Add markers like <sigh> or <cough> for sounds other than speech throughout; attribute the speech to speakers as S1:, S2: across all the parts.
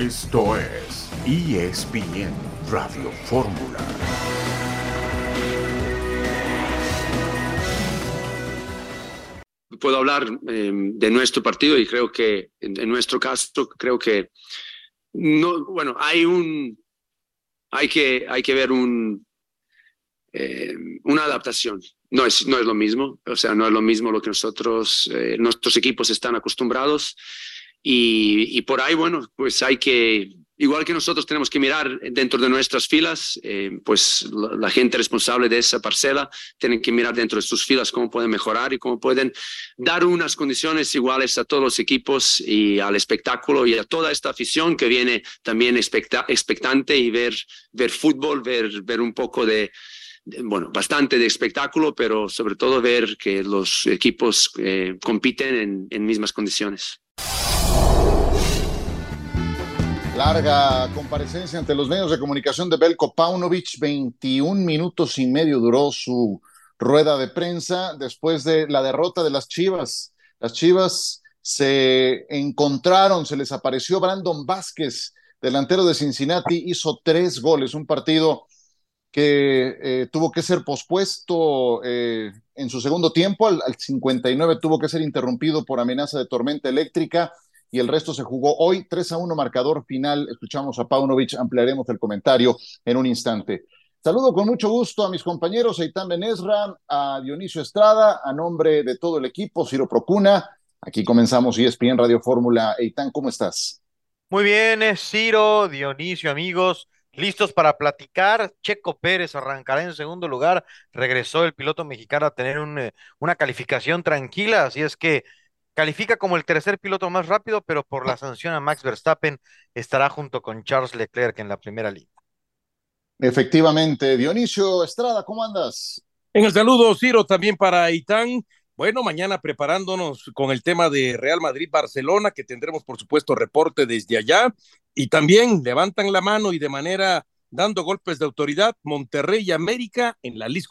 S1: Esto es ESPN Radio Fórmula.
S2: Puedo hablar eh, de nuestro partido y creo que en, nuestro caso creo que no, bueno, hay un, hay que, hay que ver un, eh, una adaptación. No es, no es lo mismo, o sea, no es lo mismo lo que nosotros, eh, nuestros equipos están acostumbrados y, y, por ahí, bueno, pues hay que, igual que nosotros tenemos que mirar dentro de nuestras filas, eh, pues la, gente responsable de esa parcela tienen que mirar dentro de sus filas cómo pueden mejorar y cómo pueden dar unas condiciones iguales a todos los equipos y al espectáculo y a toda esta afición que viene también expectante y ver, ver fútbol, ver, ver un poco de, bueno, bastante de espectáculo, pero sobre todo ver que los equipos eh, compiten en, en mismas condiciones.
S3: Larga comparecencia ante los medios de comunicación de Belko Paunovic, 21 minutos y medio duró su rueda de prensa después de la derrota de las Chivas. Las Chivas se encontraron, se les apareció Brandon Vázquez, delantero de Cincinnati, hizo tres goles, un partido que eh, tuvo que ser pospuesto eh, en su segundo tiempo, al, al 59 tuvo que ser interrumpido por amenaza de tormenta eléctrica y el resto se jugó hoy. 3 a 1 marcador final. Escuchamos a Paunovic, ampliaremos el comentario en un instante. Saludo con mucho gusto a mis compañeros Eitan Benesra, a Dionisio Estrada, a nombre de todo el equipo, Ciro Procuna. Aquí comenzamos ESPN Radio Fórmula. Eitan, ¿cómo estás?
S4: Muy bien, Ciro, Dionisio, amigos. Listos para platicar. Checo Pérez arrancará en segundo lugar. Regresó el piloto mexicano a tener eh, una calificación tranquila. Así es que Califica como el tercer piloto más rápido, pero por la sanción a Max Verstappen estará junto con Charles Leclerc en la primera línea.
S3: Efectivamente, Dionisio Estrada, ¿cómo andas?
S5: En el saludo, Ciro, también para Itán. Bueno, mañana preparándonos con el tema de Real Madrid-Barcelona, que tendremos, por supuesto, reporte desde allá. Y también levantan la mano y de manera dando golpes de autoridad Monterrey y América en la Liz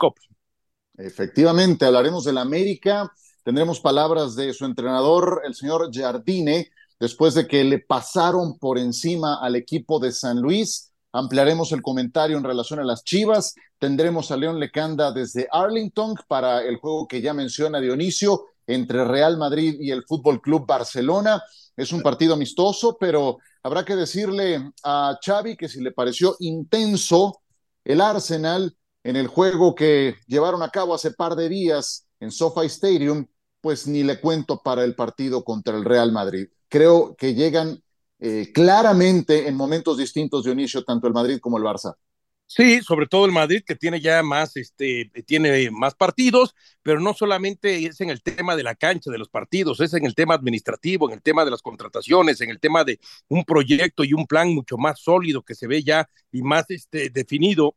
S3: Efectivamente, hablaremos del América Tendremos palabras de su entrenador, el señor Jardine, después de que le pasaron por encima al equipo de San Luis. Ampliaremos el comentario en relación a las Chivas. Tendremos a León Lecanda desde Arlington para el juego que ya menciona Dionisio entre Real Madrid y el Fútbol Club Barcelona. Es un partido amistoso, pero habrá que decirle a Xavi que si le pareció intenso el Arsenal en el juego que llevaron a cabo hace par de días en SoFi Stadium, pues ni le cuento para el partido contra el Real Madrid. Creo que llegan eh, claramente en momentos distintos, Dionisio, tanto el Madrid como el Barça.
S5: Sí, sobre todo el Madrid que tiene ya más, este, tiene más partidos, pero no solamente es en el tema de la cancha de los partidos, es en el tema administrativo, en el tema de las contrataciones, en el tema de un proyecto y un plan mucho más sólido que se ve ya y más este, definido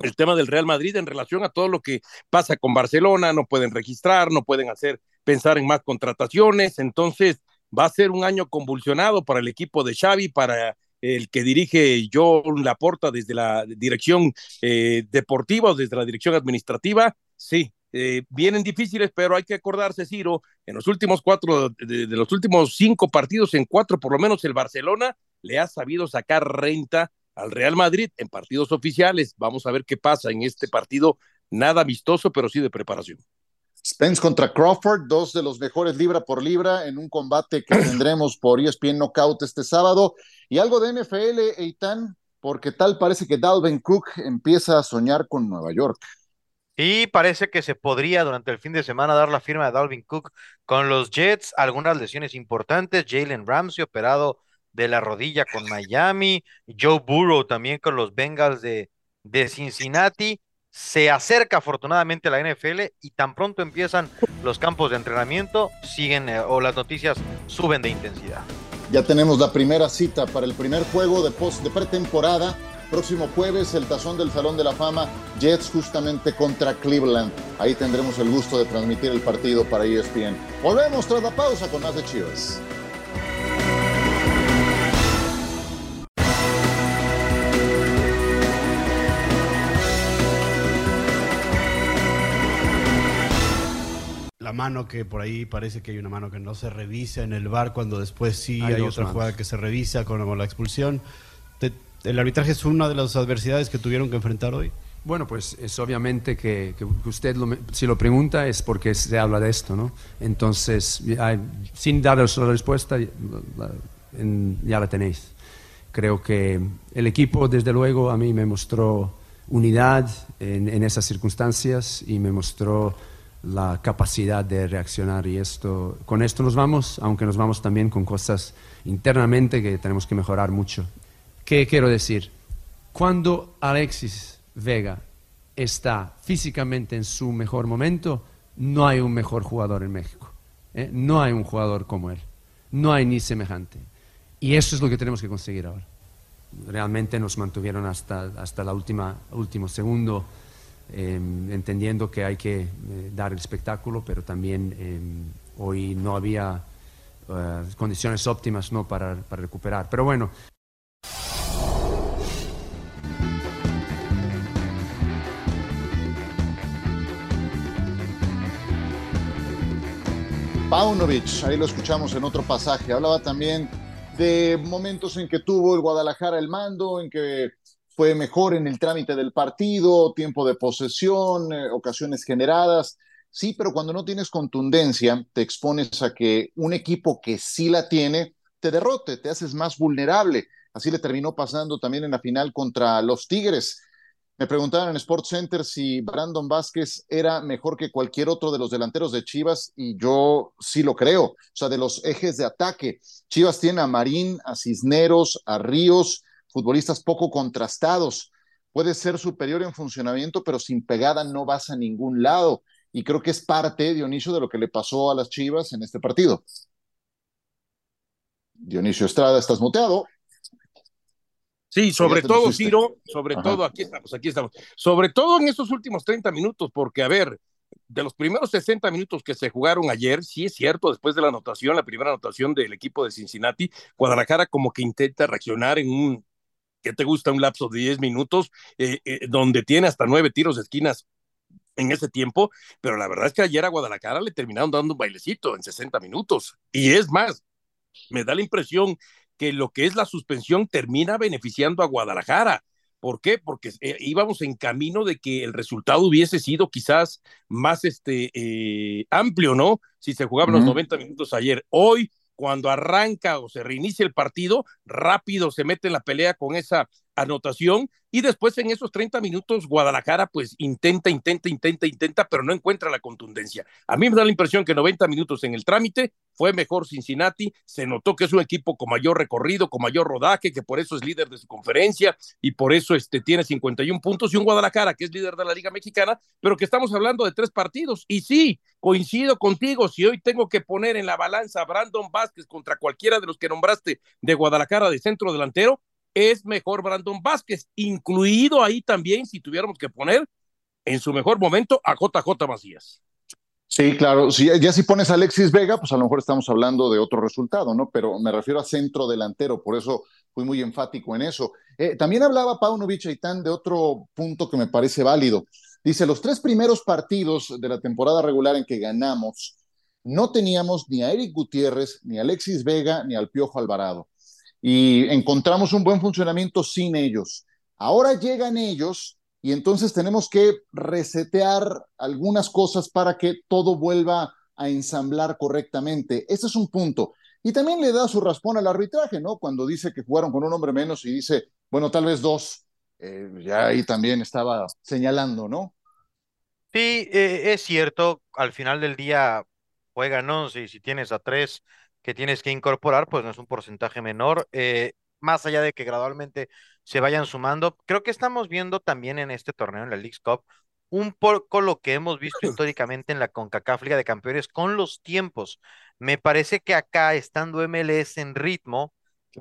S5: el tema del Real Madrid en relación a todo lo que pasa con Barcelona, no pueden registrar, no pueden hacer pensar en más contrataciones, entonces va a ser un año convulsionado para el equipo de Xavi, para el que dirige John Laporta desde la dirección eh, deportiva o desde la dirección administrativa, sí, eh, vienen difíciles, pero hay que acordarse, Ciro, en los últimos cuatro, de, de, los últimos cinco partidos, en cuatro por lo menos el Barcelona le ha sabido sacar renta al Real Madrid en partidos oficiales. Vamos a ver qué pasa en este partido, nada amistoso, pero sí de preparación.
S3: Spence contra Crawford, dos de los mejores libra por libra en un combate que <coughs> tendremos por ESPN Knockout este sábado. Y algo de NFL, Eitan, porque tal parece que Dalvin Cook empieza a soñar con Nueva York.
S4: Y parece que se podría durante el fin de semana dar la firma de Dalvin Cook con los Jets, algunas lesiones importantes, Jalen Ramsey operado de la rodilla con Miami, Joe Burrow también con los Bengals de, de Cincinnati. Se acerca afortunadamente a la NFL y tan pronto empiezan los campos de entrenamiento, siguen eh, o las noticias suben de intensidad.
S3: Ya tenemos la primera cita para el primer juego de post de pretemporada. Próximo jueves, el tazón del Salón de la Fama, Jets justamente contra Cleveland. Ahí tendremos el gusto de transmitir el partido para ESPN. Volvemos tras la pausa con más de Chivas.
S6: Mano que por ahí parece que hay una mano que no se revisa en el bar cuando después sí hay, otra jugada que se revisa con, la expulsión. ¿El arbitraje es una de las adversidades que tuvieron que enfrentar hoy?
S7: Bueno, pues es obviamente que, usted si lo pregunta es porque se habla de esto, ¿no? Entonces, sin daros la respuesta, ya la tenéis. Creo que el equipo, desde luego, a mí me mostró unidad en, esas circunstancias y me mostró la capacidad de reaccionar y esto, con esto nos vamos, aunque nos vamos también con cosas internamente que tenemos que mejorar mucho. ¿Qué quiero decir? Cuando Alexis Vega está físicamente en su mejor momento, no hay un mejor jugador en México. ¿eh? No hay un jugador como él. No hay ni semejante. Y eso es lo que tenemos que conseguir ahora. Realmente nos mantuvieron hasta, hasta el último segundo, em, entendiendo que hay que eh, dar el espectáculo, pero también em, hoy no había eh, condiciones óptimas ¿no? para, para recuperar. Pero bueno.
S3: Paunovic, ahí lo escuchamos en otro pasaje, hablaba también de momentos en que tuvo el Guadalajara el mando, en que fue mejor en el trámite del partido, tiempo de posesión, eh, ocasiones generadas. Sí, pero cuando no tienes contundencia, te expones a que un equipo que sí la tiene te derrote, te haces más vulnerable. Así le terminó pasando también en la final contra los Tigres. Me preguntaban en Sports Center si Brandon Vázquez era mejor que cualquier otro de los delanteros de Chivas y yo sí lo creo. O sea, de los ejes de ataque. Chivas tiene a Marín, a Cisneros, a Ríos, futbolistas poco contrastados. Puede ser superior en funcionamiento, pero sin pegada no vas a ningún lado. Y creo que es parte, Dionisio, de lo que le pasó a las Chivas en este partido. Dionisio Estrada, estás muteado.
S5: Sí, sobre todo, Ciro, sobre todo, aquí estamos, aquí estamos. Sobre todo en estos últimos 30 minutos, porque, a ver, de los primeros 60 minutos que se jugaron ayer, sí es cierto, después de la anotación, la primera anotación del equipo de Cincinnati, Guadalajara como que intenta reaccionar en un, ¿qué te gusta? Un lapso de 10 minutos, eh, eh, donde tiene hasta nueve tiros de esquinas en ese tiempo, pero la verdad es que ayer a Guadalajara le terminaron dando un bailecito en 60 minutos. Y es más, me da la impresión que lo que es la suspensión termina beneficiando a Guadalajara. ¿Por qué? Porque eh, íbamos en camino de que el resultado hubiese sido quizás más este, eh, amplio, ¿no? Si se jugaban los 90 minutos ayer. Hoy, cuando arranca o se reinicia el partido, rápido se mete en la pelea con esa anotación y después en esos 30 minutos Guadalajara pues intenta, intenta, intenta, intenta, pero no encuentra la contundencia. A mí me da la impresión que 90 minutos en el trámite fue mejor Cincinnati, se notó que es un equipo con mayor recorrido, con mayor rodaje, que por eso es líder de su conferencia y por eso este, tiene 51 puntos. Y un Guadalajara que es líder de la Liga Mexicana, pero que estamos hablando de tres partidos. Y sí, coincido contigo, si hoy tengo que poner en la balanza a Brandon Vázquez contra cualquiera de los que nombraste de Guadalajara de centro delantero, es mejor Brandon Vázquez, incluido ahí también, si tuviéramos que poner en su mejor momento a JJ Macías.
S3: Sí, claro. Si, ya si pones a Alexis Vega, pues a lo mejor estamos hablando de otro resultado, ¿no? Pero me refiero a centro delantero, por eso fui muy enfático en eso. Eh, también hablaba Paunovic Aitán de otro punto que me parece válido. Dice, los tres primeros partidos de la temporada regular en que ganamos, no teníamos ni a Eric Gutiérrez, ni a Alexis Vega, ni al Piojo Alvarado y encontramos un buen funcionamiento sin ellos. Ahora llegan ellos y entonces tenemos que resetear algunas cosas para que todo vuelva a ensamblar correctamente. Ese es un punto. Y también le da su raspón al arbitraje, ¿no? Cuando dice que jugaron con un hombre menos y dice, bueno, tal vez dos, eh, ya ahí también estaba señalando, ¿no?
S4: Sí, eh, es cierto, al final del día juegan 11 y si tienes a tres que tienes que incorporar, pues no es un porcentaje menor. Eh, más allá de que gradualmente se vayan sumando, creo que estamos viendo también en este torneo, en la League Cup, un poco lo que hemos visto históricamente en la CONCACAF Liga de Campeones con los tiempos. Me parece que acá, estando MLS en ritmo,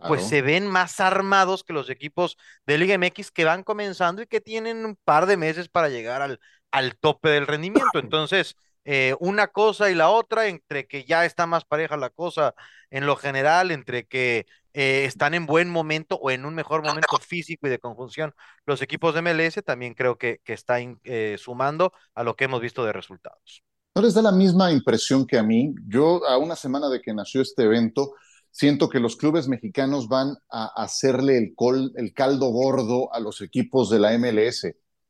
S4: pues se ven más armados que los equipos de Liga MX que van comenzando y que tienen un par de meses para llegar al, al tope del rendimiento. Entonces, eh, una cosa y la otra, entre que ya está más pareja la cosa en lo general, entre que eh, están en buen momento o en un mejor momento físico y de conjunción los equipos de MLS, también creo que, que está eh, sumando a lo que hemos visto de resultados.
S3: ¿No les da la misma impresión que a mí? Yo, a una semana de que nació este evento, siento que los clubes mexicanos van a hacerle el, el caldo gordo a los equipos de la MLS.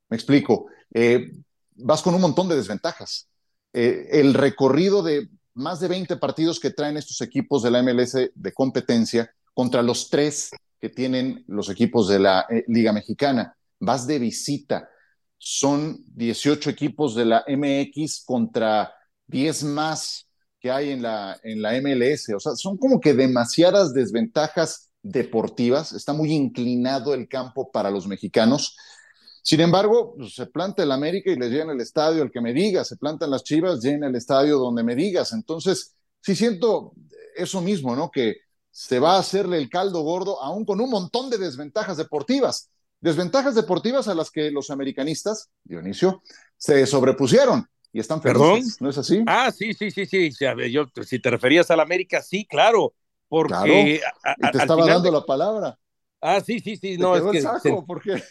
S3: Me explico. Eh, vas con un montón de desventajas. Eh, el recorrido de más de 20 partidos que traen estos equipos de la MLS de competencia contra los tres que tienen los equipos de la eh, Liga Mexicana. Vas de visita. Son 18 equipos de la MX contra 10 más que hay en la, en la MLS. O sea, son como que demasiadas desventajas deportivas. Está muy inclinado el campo para los mexicanos. Sin embargo, pues, se planta el América y le llena el estadio el que me diga, se plantan las Chivas, llena el estadio donde me digas. Entonces, sí siento eso mismo, ¿no? Que se va a hacerle el caldo gordo, aún con un montón de desventajas deportivas. Desventajas deportivas a las que los americanistas, Dionisio, se sobrepusieron y están felices, ¿Perdón? ¿no es así?
S5: Ah, sí, sí, sí, sí. Yo, si te referías al América, sí, claro. Porque
S3: y te estaba dando la palabra.
S5: Ah, sí, sí, sí, no, es que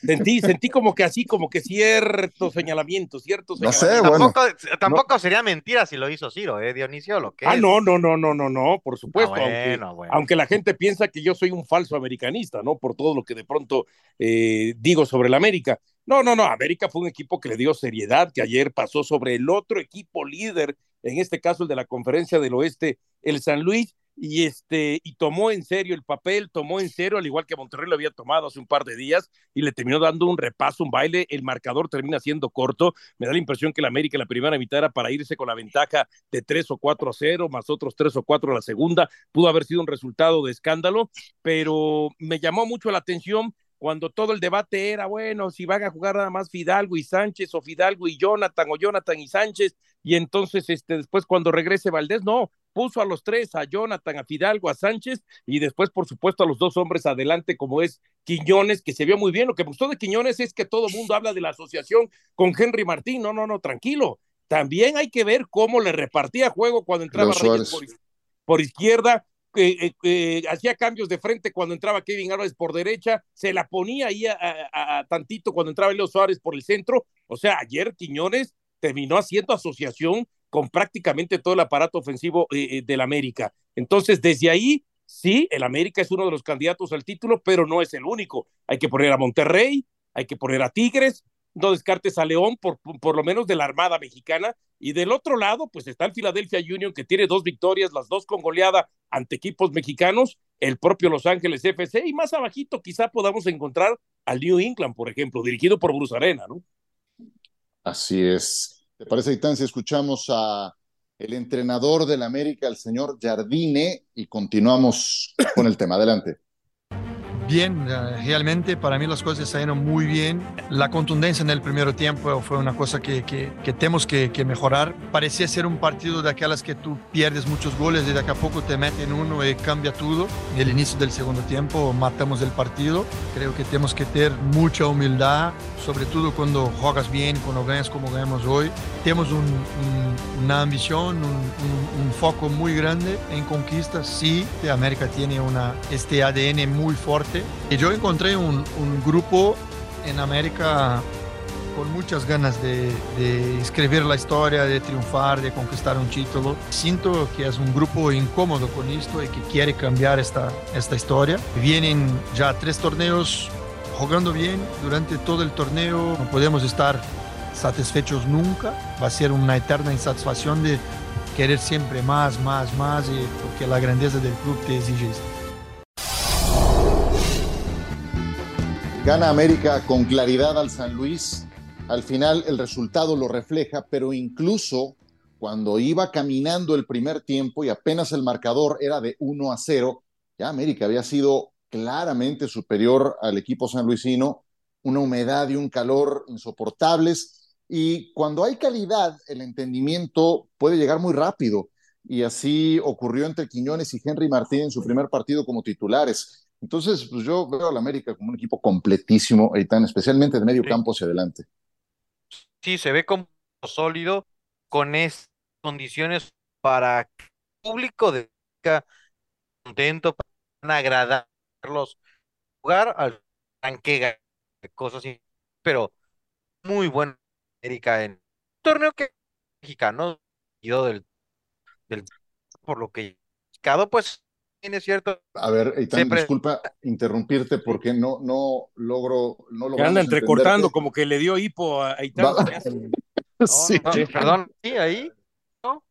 S5: sentí, sentí como que así, como que ciertos <laughs> señalamientos, ciertos
S3: No sé,
S4: bueno. Tampoco, sería mentira si lo hizo Ciro, ¿eh, Dionisio? Lo que
S5: ah, no, no, no, no, no, no, por supuesto. Ah, aunque, la gente piensa que yo soy un falso americanista, ¿no? Por todo lo que de pronto eh, digo sobre la América. No, no, no, América fue un equipo que le dio seriedad, que ayer pasó sobre el otro equipo líder, en este caso el de la Conferencia del Oeste, el San Luis, y este y tomó en serio el papel, tomó en serio, al igual que Monterrey lo había tomado hace un par de días y le terminó dando un repaso, un baile, el marcador termina siendo corto, me da la impresión que el América la primera mitad era para irse con la ventaja de 3 o 4 a 0, más otros 3 o 4 a la segunda, pudo haber sido un resultado de escándalo, pero me llamó mucho la atención cuando todo el debate era, bueno, si van a jugar nada más Fidalgo y Sánchez o Fidalgo y Jonathan o Jonathan y Sánchez, y entonces este, después cuando regrese Valdés, no, puso a los tres, a Jonathan, a Fidalgo, a Sánchez, y después, por supuesto, a los dos hombres adelante, como es Quiñones, que se vio muy bien. Lo que me gustó de Quiñones es que todo el mundo habla de la asociación con Henry Martín. No, no, no, tranquilo. También hay que ver cómo le repartía juego cuando entraba Reyes por, izquierda, eh, hacía cambios de frente cuando entraba Kevin Álvarez por derecha, se la ponía ahí a, tantito cuando entraba Leo Suárez por el centro. O sea, ayer Quiñones terminó haciendo asociación con prácticamente todo el aparato ofensivo eh, eh, del América. Entonces, desde ahí, sí, el América es uno de los candidatos al título, pero no es el único. Hay que poner a Monterrey, hay que poner a Tigres, no descartes a León, por, por lo menos de la Armada Mexicana. Y del otro lado, pues está el Philadelphia Union, que tiene dos victorias, las dos con goleada ante equipos mexicanos, el propio Los Ángeles FC, y más abajito quizá podamos encontrar al New England, por ejemplo, dirigido por Bruce Arena, ¿no?
S3: Así es. ¿Te parece, Itán, si escuchamos a el entrenador del América, el señor Jardine, y continuamos con el tema? Adelante.
S8: Bien, eh, realmente para mí las cosas salieron muy bien. La contundencia en el primer tiempo fue una cosa que, que, tenemos que, que, mejorar. Parecía ser un partido de aquellas que tú pierdes muchos goles y de acá a poco te meten uno y cambia todo. En el inicio del segundo tiempo matamos el partido. Creo que tenemos que tener mucha humildad, sobre todo cuando juegas bien, cuando ganas como ganamos hoy. Tenemos una ambición, un, un, foco muy grande en conquistas. Sí, América tiene una, este ADN muy fuerte y yo encontré un, grupo en América con muchas ganas de, escribir la historia, de triunfar, de conquistar un título. Siento que es un grupo incómodo con esto y que quiere cambiar esta, esta historia. Vienen ya tres torneos jugando bien durante todo el torneo. No podemos estar satisfechos nunca. Va a ser una eterna insatisfacción de querer siempre más, más, más, porque la grandeza del club te exige esto.
S3: Gana América con claridad al San Luis. Al final el resultado lo refleja, pero incluso cuando iba caminando el primer tiempo y apenas el marcador era de 1 a 0, ya América había sido claramente superior al equipo sanluisino, una humedad y un calor insoportables. Y cuando hay calidad, el entendimiento puede llegar muy rápido. Y así ocurrió entre Quiñones y Henry Martín en su primer partido como titulares. Entonces, pues yo veo al América como un equipo completísimo, Eitan, especialmente de medio campo hacia adelante.
S4: Sí, se ve como sólido con esas condiciones para que el público de contento, para agradarlos, jugar al de cosas así, pero muy buena América en torneo que mexicano del, del por lo que cada pues tiene cierto.
S3: A ver, Eitan, disculpa interrumpirte porque no, no logro. No
S5: que anda entrecortando, como que le dio hipo a Eitan. <laughs>
S4: sí. perdón, sí, ahí.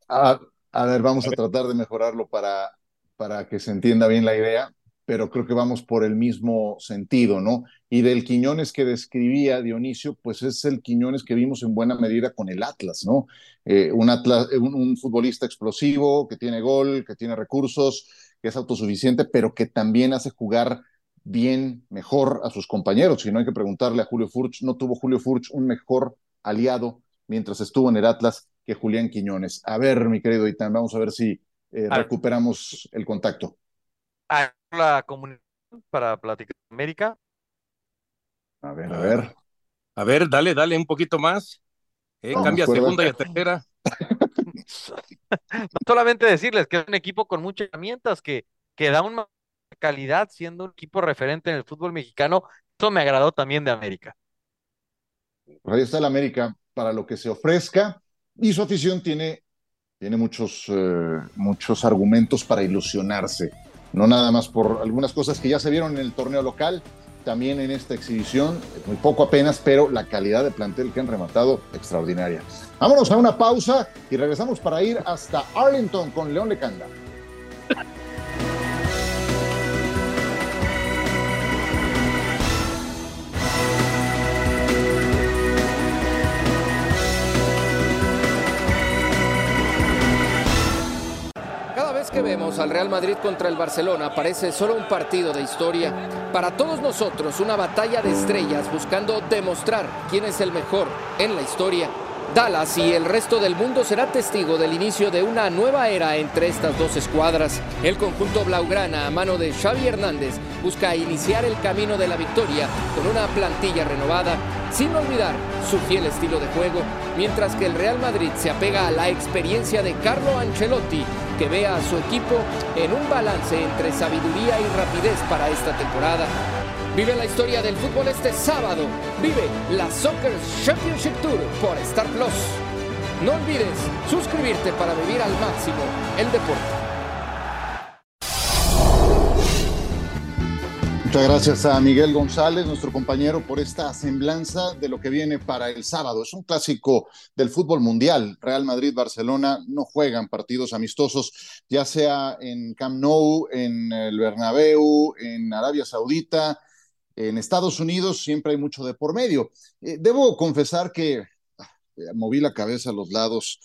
S3: A, a, ver, vamos a tratar de mejorarlo para, para que se entienda bien la idea, pero creo que vamos por el mismo sentido, ¿no? Y del Quiñones que describía Dionisio, pues es el Quiñones que vimos en buena medida con el Atlas, ¿no? Eh, un, Atlas, un, un futbolista explosivo, que tiene gol, que tiene recursos, que es autosuficiente, pero que también hace jugar bien, mejor a sus compañeros. Si no hay que preguntarle a Julio Furch, no tuvo Julio Furch un mejor aliado mientras estuvo en el Atlas que Julián Quiñones. A ver, mi querido Itán, vamos a ver si eh, recuperamos el contacto.
S4: A la comunidad para platicar América.
S3: A ver, a ver.
S5: A ver, dale, dale un poquito más. Eh, cambia a segunda y a tercera. <laughs>
S4: no solamente decirles que es un equipo con muchas herramientas, que, que da una calidad siendo un equipo referente en el fútbol mexicano. Eso me agradó también de América.
S3: Ahí está el América para lo que se ofrezca y su afición tiene, tiene muchos, eh, muchos argumentos para ilusionarse. No nada más por algunas cosas que ya se vieron en el torneo local, también en esta exhibición, muy poco apenas, pero la calidad de plantel que han rematado extraordinaria. Vámonos a una pausa y regresamos para ir hasta Arlington con León Lecanda.
S9: Que vemos al Real Madrid contra el Barcelona parece solo un partido de historia. Para todos nosotros, una batalla de estrellas buscando demostrar quién es el mejor en la historia. Dallas y el resto del mundo será testigo del inicio de una nueva era entre estas dos escuadras. El conjunto Blaugrana a mano de Xavi Hernández busca iniciar el camino de la victoria con una plantilla renovada, sin olvidar su fiel estilo de juego, mientras que el Real Madrid se apega a la experiencia de Carlo Ancelotti que vea a su equipo en un balance entre sabiduría y rapidez para esta temporada. Vive la historia del fútbol este sábado. Vive la Soccer Championship Tour por Star Plus. No olvides suscribirte para vivir al máximo el deporte.
S3: Muchas gracias a Miguel González, nuestro compañero, por esta semblanza de lo que viene para el sábado. Es un clásico del fútbol mundial. Real Madrid-Barcelona no juegan partidos amistosos, ya sea en Camp Nou, en el Bernabéu, en Arabia Saudita, en Estados Unidos, siempre hay mucho de por medio. Eh, debo confesar que ah, moví la cabeza a los lados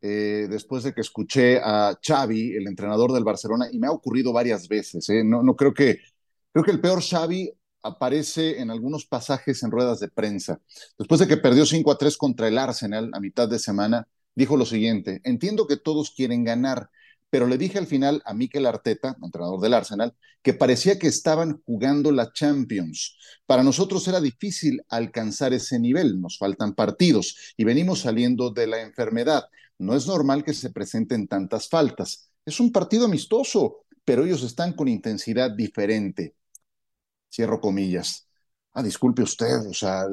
S3: eh, después de que escuché a Xavi, el entrenador del Barcelona, y me ha ocurrido varias veces. ¿eh? No, no creo que Creo que el peor Xavi aparece en algunos pasajes en ruedas de prensa. Después de que perdió 5 a 3 contra el Arsenal a mitad de semana, dijo lo siguiente, entiendo que todos quieren ganar, pero le dije al final a Mikel Arteta, entrenador del Arsenal, que parecía que estaban jugando la Champions. Para nosotros era difícil alcanzar ese nivel, nos faltan partidos y venimos saliendo de la enfermedad. No es normal que se presenten tantas faltas. Es un partido amistoso, pero ellos están con intensidad diferente cierro comillas. Ah, disculpe usted, o sea,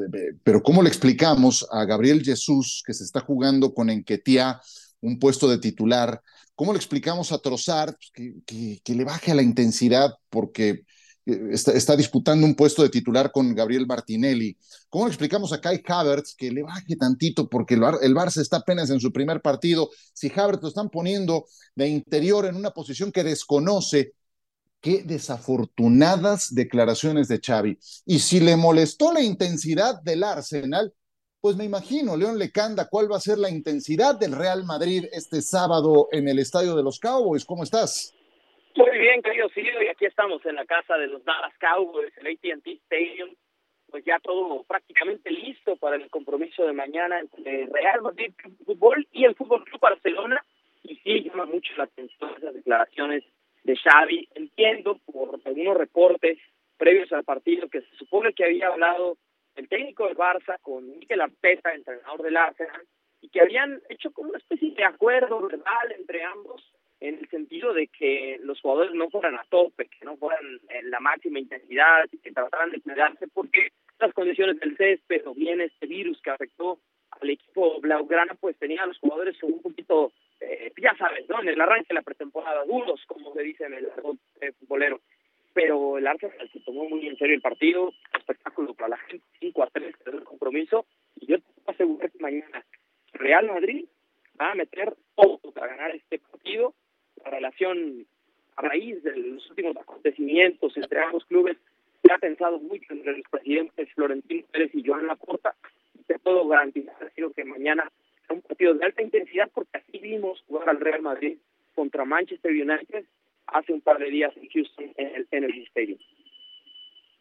S3: pero ¿cómo le explicamos a Gabriel Jesús que se está jugando con Enquetia un puesto de titular? ¿Cómo le explicamos a Trozar que, le baje a la intensidad porque eh, está, disputando un puesto de titular con Gabriel Martinelli? ¿Cómo le explicamos a Kai Havertz que le baje tantito porque el, el Barça está apenas en su primer partido? Si Havertz lo están poniendo de interior en una posición que desconoce, Qué desafortunadas declaraciones de Xavi. Y si le molestó la intensidad del Arsenal, pues me imagino, León Lecanda, ¿cuál va a ser la intensidad del Real Madrid este sábado en el Estadio de los Cowboys? ¿Cómo estás?
S10: Muy bien, querido Silvio, y aquí estamos en la casa de los Dallas Cowboys, el AT&T Stadium, pues ya todo prácticamente listo para el compromiso de mañana entre Real Madrid Fútbol y el Fútbol Club Barcelona, y sí llama mucho la atención esas declaraciones de Xavi. Entiendo por algunos reportes previos al partido que se supone que había hablado el técnico del Barça con Mikel Arteta, entrenador del Arsenal, y que habían hecho como una especie de acuerdo verbal entre ambos en el sentido de que los jugadores no fueran a tope, que no fueran en la máxima intensidad, que trataran de cuidarse porque las condiciones del césped o bien este virus que afectó al equipo blaugrana pues tenía a los jugadores un poquito, eh, ya sabes, ¿no? En el arranque de la pretemporada, duros, como se dice en el eh, futbolero. Pero el Arsenal se tomó muy en serio el partido, espectáculo para la gente, 5 a 3 el compromiso, y yo te puedo asegurar que mañana Real Madrid va a meter todo para ganar este partido. La relación a raíz de los últimos acontecimientos entre ambos clubes se ha pensado mucho entre los presidentes Florentino Pérez y Joan Laporta. Te puedo garantizar que mañana será un partido de alta intensidad porque así vimos jugar al Real Madrid contra Manchester United hace un par de días en Houston en el Energy Stadium.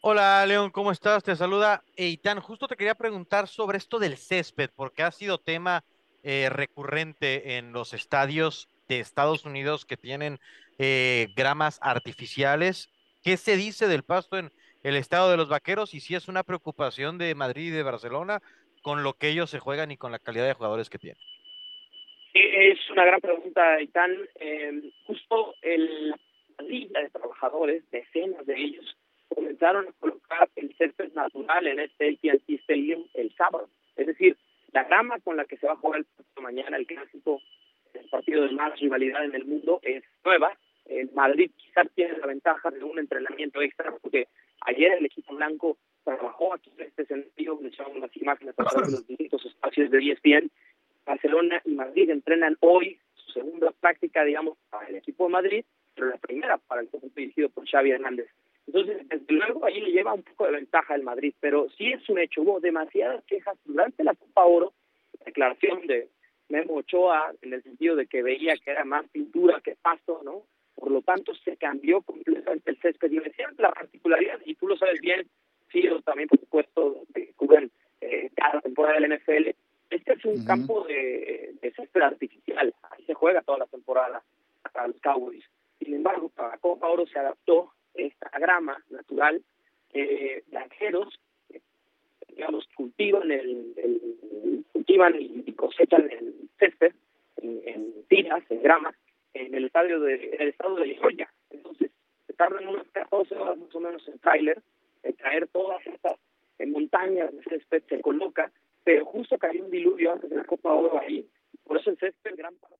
S4: Hola León, ¿cómo estás? Te saluda Eitan. Justo te quería preguntar sobre esto del césped, porque ha sido tema eh, recurrente en los estadios de Estados Unidos que tienen eh, gramas artificiales. ¿Qué se dice del pasto en el estado de los vaqueros y si es una preocupación de Madrid y de Barcelona con lo que ellos se juegan y con la calidad de jugadores que tienen?
S10: Es una gran pregunta, Itán. Eh, justo el, de trabajadores, decenas de ellos, comenzaron a colocar el césped natural en este AT&T Stadium el sábado. Es decir, la grama con la que se va a jugar el partido mañana, el clásico, el partido de más rivalidad en el mundo, es nueva. El Madrid quizás tiene la ventaja de un entrenamiento extra porque ayer el equipo blanco trabajó aquí en este sentido, le echamos las imágenes a través los distintos espacios de ESPN. Barcelona y Madrid entrenan hoy su segunda práctica, digamos, para el equipo de Madrid, pero la primera para el conjunto dirigido por Xavi Hernández. Entonces, desde luego, ahí le lleva un poco de ventaja el Madrid, pero sí es un hecho. Hubo demasiadas quejas durante la Copa Oro, declaración de Memo Ochoa, en el sentido de que veía que era más pintura que pasto, ¿no? Por lo tanto, se cambió completamente el césped. Y decían la particularidad, y tú lo sabes bien, sí, también, por supuesto, que cubren eh, cada temporada del NFL. Este es un campo de, de césped artificial. Ahí se juega toda la temporada para los Cowboys. Sin embargo, para la Copa Oro se adaptó esta grama natural, eh, granjeros, digamos, cultivan el, cultivan y cosechan el césped en, tiras, en grama, en el estadio de, el estado de Georgia. Entonces, se tardan unas 14 horas más o menos en trailer en traer todas estas montañas de césped, se coloca, pero justo cayó un diluvio antes de la Copa Oro ahí, por eso el gran parte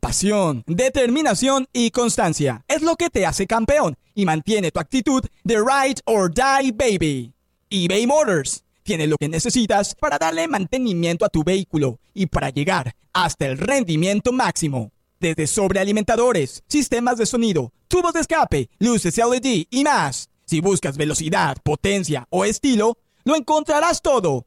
S11: Pasión, determinación y constancia es lo que te hace campeón y mantiene tu actitud de ride or die baby. eBay Motors tiene lo que necesitas para darle mantenimiento a tu vehículo y para llegar hasta el rendimiento máximo. Desde sobrealimentadores, sistemas de sonido, tubos de escape, luces LED y más. Si buscas velocidad, potencia o estilo, lo encontrarás todo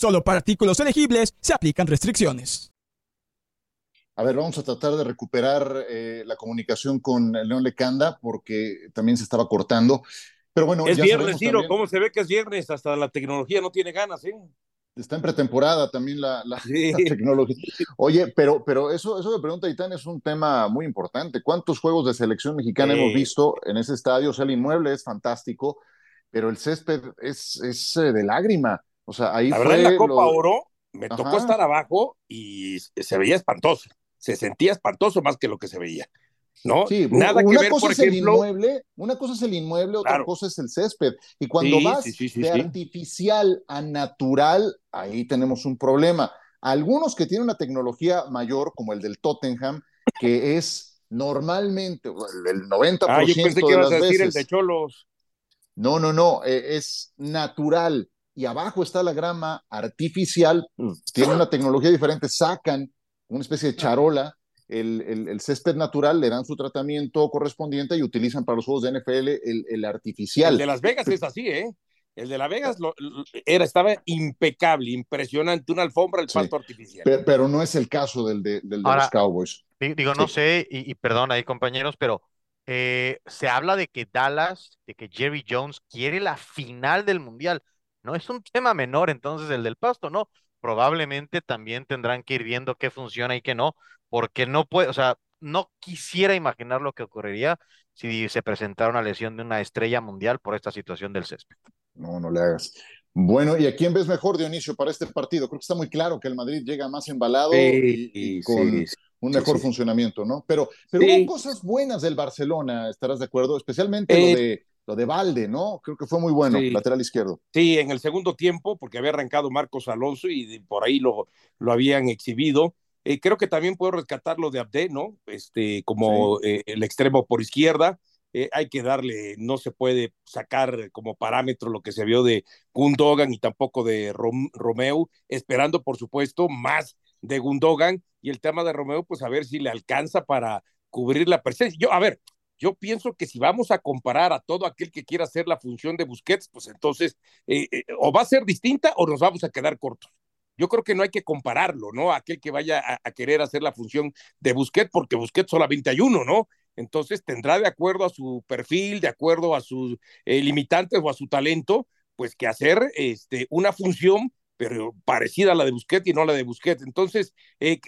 S11: Solo para artículos elegibles se aplican restricciones.
S3: A ver, vamos a tratar de recuperar eh, la comunicación con León Lecanda porque también se estaba cortando. Pero bueno,
S5: es viernes, Ciro, ¿cómo se ve que es viernes? Hasta la tecnología no tiene ganas, ¿eh?
S3: Está en pretemporada también la, tecnología. Oye, pero, pero eso, eso de pregunta, Itán, es un tema muy importante. ¿Cuántos juegos de selección mexicana hemos visto en ese estadio? O sea, el inmueble es fantástico, pero el césped es, es eh, de lágrima. O sea, ahí
S5: la
S3: fue
S5: verdad, en la Copa Oro me tocó estar abajo y se veía espantoso. Se sentía espantoso más que lo que se veía. ¿no?
S3: Sí, Nada una que ver, cosa por es ejemplo... el inmueble, una cosa es el inmueble, otra cosa es el césped. Y cuando vas de artificial a natural, ahí tenemos un problema. Algunos que tienen una tecnología mayor, como el del Tottenham, que es normalmente el 90% ah, yo pensé que ibas a decir el
S5: de Cholos.
S3: No, no, no, eh, es natural y abajo está la grama artificial, pues, tiene una tecnología diferente, sacan una especie de charola, el, el, césped natural, le dan su tratamiento correspondiente y utilizan para los juegos de NFL el, el artificial.
S5: El de Las Vegas es así, ¿eh? El de Las Vegas lo, era, estaba impecable, impresionante, una alfombra, el pasto artificial.
S3: Pero, no es el caso del de, del de los Cowboys.
S4: Digo, no sé, y, perdón ahí compañeros, pero eh, se habla de que Dallas, de que Jerry Jones quiere la final del Mundial. No es un tema menor entonces el del pasto, ¿no? probablemente también tendrán que ir viendo qué funciona y qué no, porque no puede, o sea, no quisiera imaginar lo que ocurriría si se presentara una lesión de una estrella mundial por esta situación del césped.
S3: No, no le hagas. Bueno, ¿y a quién ves mejor, Dionisio, para este partido? Creo que está muy claro que el Madrid llega más embalado y, con un mejor funcionamiento, ¿no? Pero, pero hubo cosas buenas del Barcelona, estarás de acuerdo, especialmente lo eh, de lo de Valde, ¿no? Creo que fue muy bueno, lateral izquierdo.
S5: Sí, en el segundo tiempo, porque había arrancado Marcos Alonso y por ahí lo, lo habían exhibido. Eh, creo que también puedo rescatar lo de Abde, ¿no? Este, como eh, el extremo por izquierda. Eh, hay que darle, no se puede sacar como parámetro lo que se vio de Gundogan y tampoco de Romeo, esperando por supuesto más de Gundogan y el tema de Romeo, pues a ver si le alcanza para cubrir la presencia. Yo, a ver, yo pienso que si vamos a comparar a todo aquel que quiera hacer la función de Busquets, pues entonces eh, eh, o va a ser distinta o nos vamos a quedar cortos. Yo creo que no hay que compararlo, ¿no? Aquel que vaya a, querer hacer la función de Busquets, porque Busquets solamente hay uno, ¿no? Entonces tendrá de acuerdo a su perfil, de acuerdo a sus eh, limitantes o a su talento, pues que hacer este, una función pero parecida a la de Busquets y no a la de Busquets. Entonces,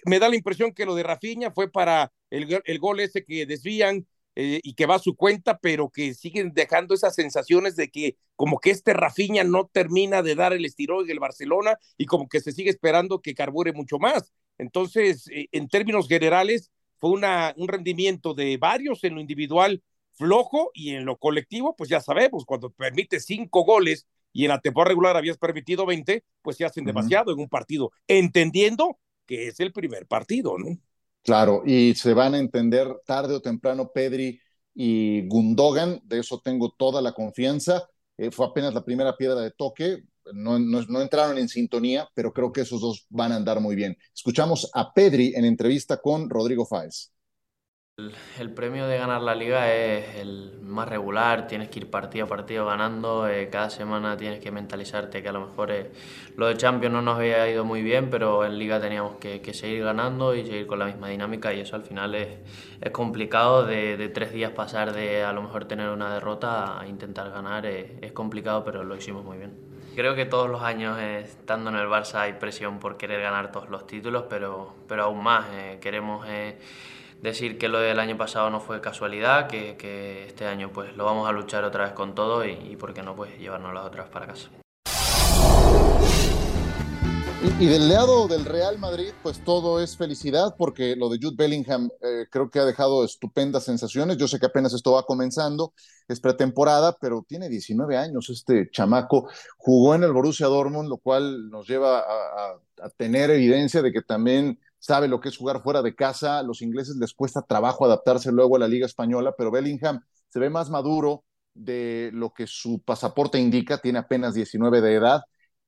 S5: me da la impresión que lo de Rafinha fue para el, el gol ese que desvían, eh, y que va a su cuenta, pero que siguen dejando esas sensaciones de que como que este Rafiña no termina de dar el estirón en el Barcelona y como que se sigue esperando que carbure mucho más. Entonces, eh, en términos generales, fue una, un rendimiento de varios en lo individual flojo y en lo colectivo, pues ya sabemos, cuando permite cinco goles y en la temporada regular habías permitido 20, pues se hacen demasiado en un partido, entendiendo que es el primer partido, ¿no?
S3: Claro, y se van a entender tarde o temprano Pedri y Gundogan, de eso tengo toda la confianza. Eh, fue apenas la primera piedra de toque, no, no, entraron en sintonía, pero creo que esos dos van a andar muy bien. Escuchamos a Pedri en entrevista con Rodrigo Fáez.
S12: El, premio de ganar la liga es el más regular, tienes que ir partido a partido ganando, eh, cada semana tienes que mentalizarte que a lo mejor eh, lo de Champions no nos había ido muy bien, pero en liga teníamos que, seguir ganando y seguir con la misma dinámica y eso al final es, es complicado de, tres días pasar de a lo mejor tener una derrota a intentar ganar, eh, es complicado pero lo hicimos muy bien. Creo que todos los años estando en el Barça hay presión por querer ganar todos los títulos, pero, pero aún más queremos decir que lo del año pasado no fue casualidad, que, este año pues lo vamos a luchar otra vez con todo y, y por qué no pues llevarnos las otras para casa.
S3: Y, del lado del Real Madrid, pues todo es felicidad porque lo de Jude Bellingham eh, creo que ha dejado estupendas sensaciones. Yo sé que apenas esto va comenzando, es pretemporada, pero tiene 19 años este chamaco. Jugó en el Borussia Dortmund, lo cual nos lleva a, a tener evidencia de que también sabe lo que es jugar fuera de casa. Los ingleses les cuesta trabajo adaptarse luego a la Liga Española, pero Bellingham se ve más maduro de lo que su pasaporte indica, tiene apenas 19 de edad.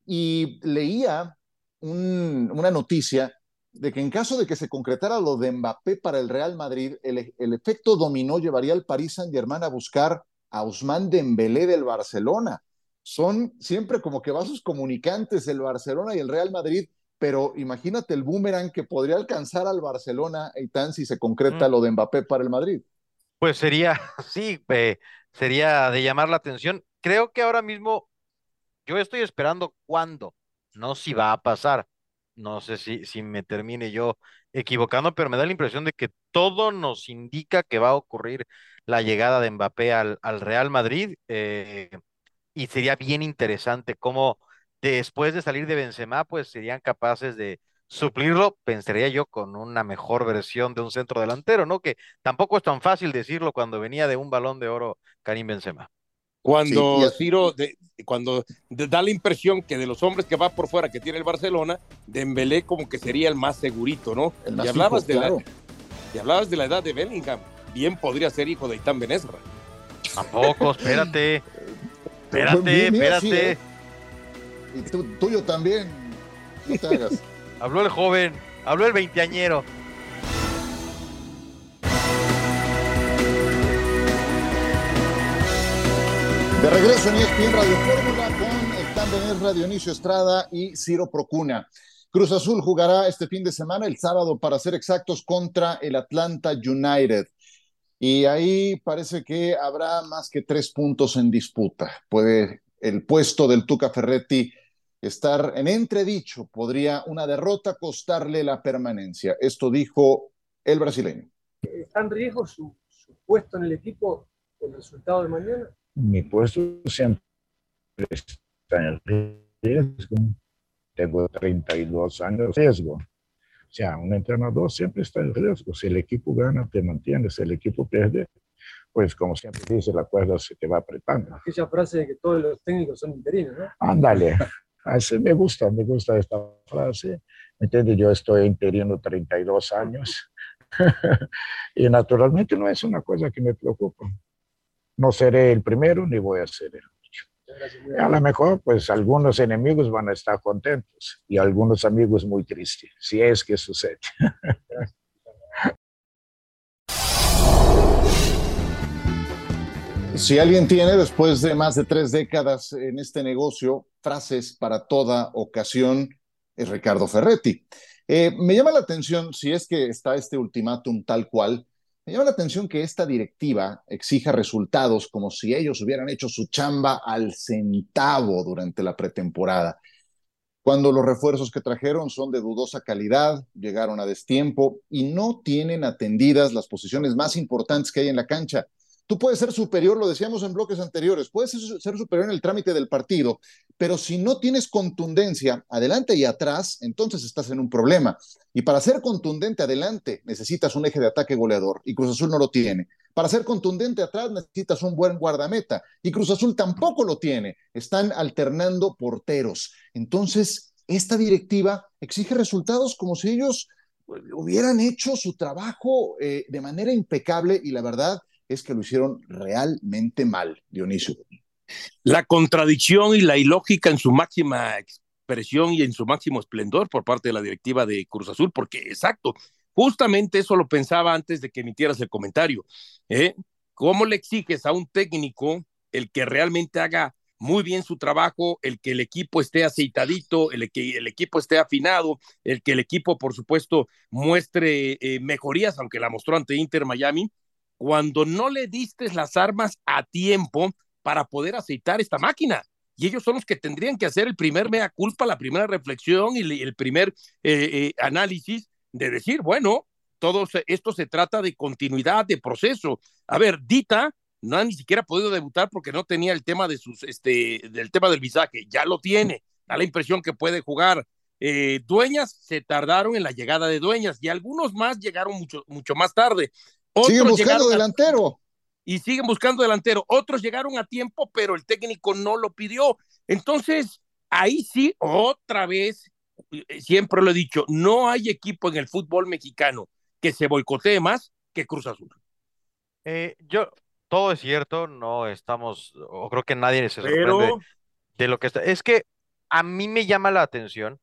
S3: Y leía una noticia de que en caso de que se concretara lo de Mbappé para el Real Madrid, el, el efecto dominó llevaría al Paris Saint-Germain a buscar a Ousmane Dembélé del Barcelona. Son siempre como que vasos comunicantes el Barcelona y el Real Madrid pero imagínate el boomerang que podría alcanzar al Barcelona, Eitan, si se concreta mm. lo de Mbappé para el Madrid.
S4: Pues sería, <laughs> sí, eh, sería de llamar la atención. Creo que ahora mismo yo estoy esperando cuándo, no si va a pasar. No sé si, si me termine yo equivocando, pero me da la impresión de que todo nos indica que va a ocurrir la llegada de Mbappé al, al Real Madrid eh, y sería bien interesante cómo después de salir de Benzema, pues serían capaces de suplirlo, pensaría yo, con una mejor versión de un centro delantero, ¿no? Que tampoco es tan fácil decirlo cuando venía de un balón de oro Karim Benzema.
S5: Cuando Ciro, de, cuando da la impresión que de los hombres que va por fuera que tiene el Barcelona, Dembélé como que sería el más segurito, ¿no? y hablabas de la y hablabas de la edad de Bellingham, bien podría ser hijo de Itán Benesra.
S4: Tampoco, espérate. <laughs> espérate, espérate.
S3: Y tuyo también. No te hagas. <laughs>
S4: habló el joven, habló el veinteañero.
S3: De regreso en ESPN Radio Fórmula con el también Radio Dionisio Estrada y Ciro Procuna. Cruz Azul jugará este fin de semana, el sábado, para ser exactos, contra el Atlanta United. Y ahí parece que habrá más que tres puntos en disputa. Puede el puesto del Tuca Ferretti estar en entredicho. Podría una derrota costarle la permanencia. Esto dijo el brasileño.
S13: ¿Está en riesgo su, puesto en el equipo por el resultado de mañana?
S14: Mi puesto siempre está en riesgo. Tengo 32 años de riesgo. O sea, un entrenador siempre está en riesgo. Si el equipo gana, te mantienes. Si el equipo pierde, pues como siempre dice, la cuerda se te va apretando.
S13: Aquella frase de que todos los técnicos son interinos, ¿no?
S14: Ándale. <laughs> Así me gusta, me gusta esta frase. ¿Me entiendes? Yo estoy interino 32 años <laughs> y naturalmente no es una cosa que me preocupa. No seré el primero ni voy a ser el último. A lo mejor, pues algunos enemigos van a estar contentos y algunos amigos muy tristes, si es que sucede. <laughs>
S3: Si alguien tiene, después de más de tres décadas en este negocio, frases para toda ocasión, es Ricardo Ferretti. Eh, me llama la atención, si es que está este ultimátum tal cual, me llama la atención que esta directiva exija resultados como si ellos hubieran hecho su chamba al centavo durante la pretemporada. Cuando los refuerzos que trajeron son de dudosa calidad, llegaron a destiempo y no tienen atendidas las posiciones más importantes que hay en la cancha. Tú puedes ser superior, lo decíamos en bloques anteriores, puedes ser superior en el trámite del partido, pero si no tienes contundencia adelante y atrás, entonces estás en un problema. Y para ser contundente adelante necesitas un eje de ataque goleador y Cruz Azul no lo tiene. Para ser contundente atrás necesitas un buen guardameta y Cruz Azul tampoco lo tiene. Están alternando porteros. Entonces, esta directiva exige resultados como si ellos pues, hubieran hecho su trabajo eh, de manera impecable y la verdad es que lo hicieron realmente mal, Dionisio.
S5: La contradicción y la ilógica en su máxima expresión y en su máximo esplendor por parte de la directiva de Cruz Azul, porque exacto, justamente eso lo pensaba antes de que emitieras el comentario. ¿eh? ¿Cómo le exiges a un técnico el que realmente haga muy bien su trabajo, el que el equipo esté aceitadito, el que el equipo esté afinado, el que el equipo, por supuesto, muestre eh, mejorías, aunque la mostró ante Inter Miami, cuando no le diste las armas a tiempo para poder aceitar esta máquina. Y ellos son los que tendrían que hacer el primer mea culpa, la primera reflexión y el primer eh, eh, análisis de decir, bueno, todo esto se trata de continuidad, de proceso. A ver, Dita no ha ni siquiera podido debutar porque no tenía el tema de sus, este, del tema del visaje, ya lo tiene, da la impresión que puede jugar. Eh, dueñas se tardaron en la llegada de Dueñas y algunos más llegaron mucho, mucho más tarde.
S3: Siguen buscando delantero.
S5: y siguen buscando delantero. Otros llegaron a tiempo, pero el técnico no lo pidió. Entonces, ahí sí, otra vez, eh, siempre lo he dicho, no hay equipo en el fútbol mexicano que se boicotee más que Cruz Azul.
S4: Eh, yo, todo es cierto, no estamos, o creo que nadie se sorprende de lo que está. Es que a mí me llama la atención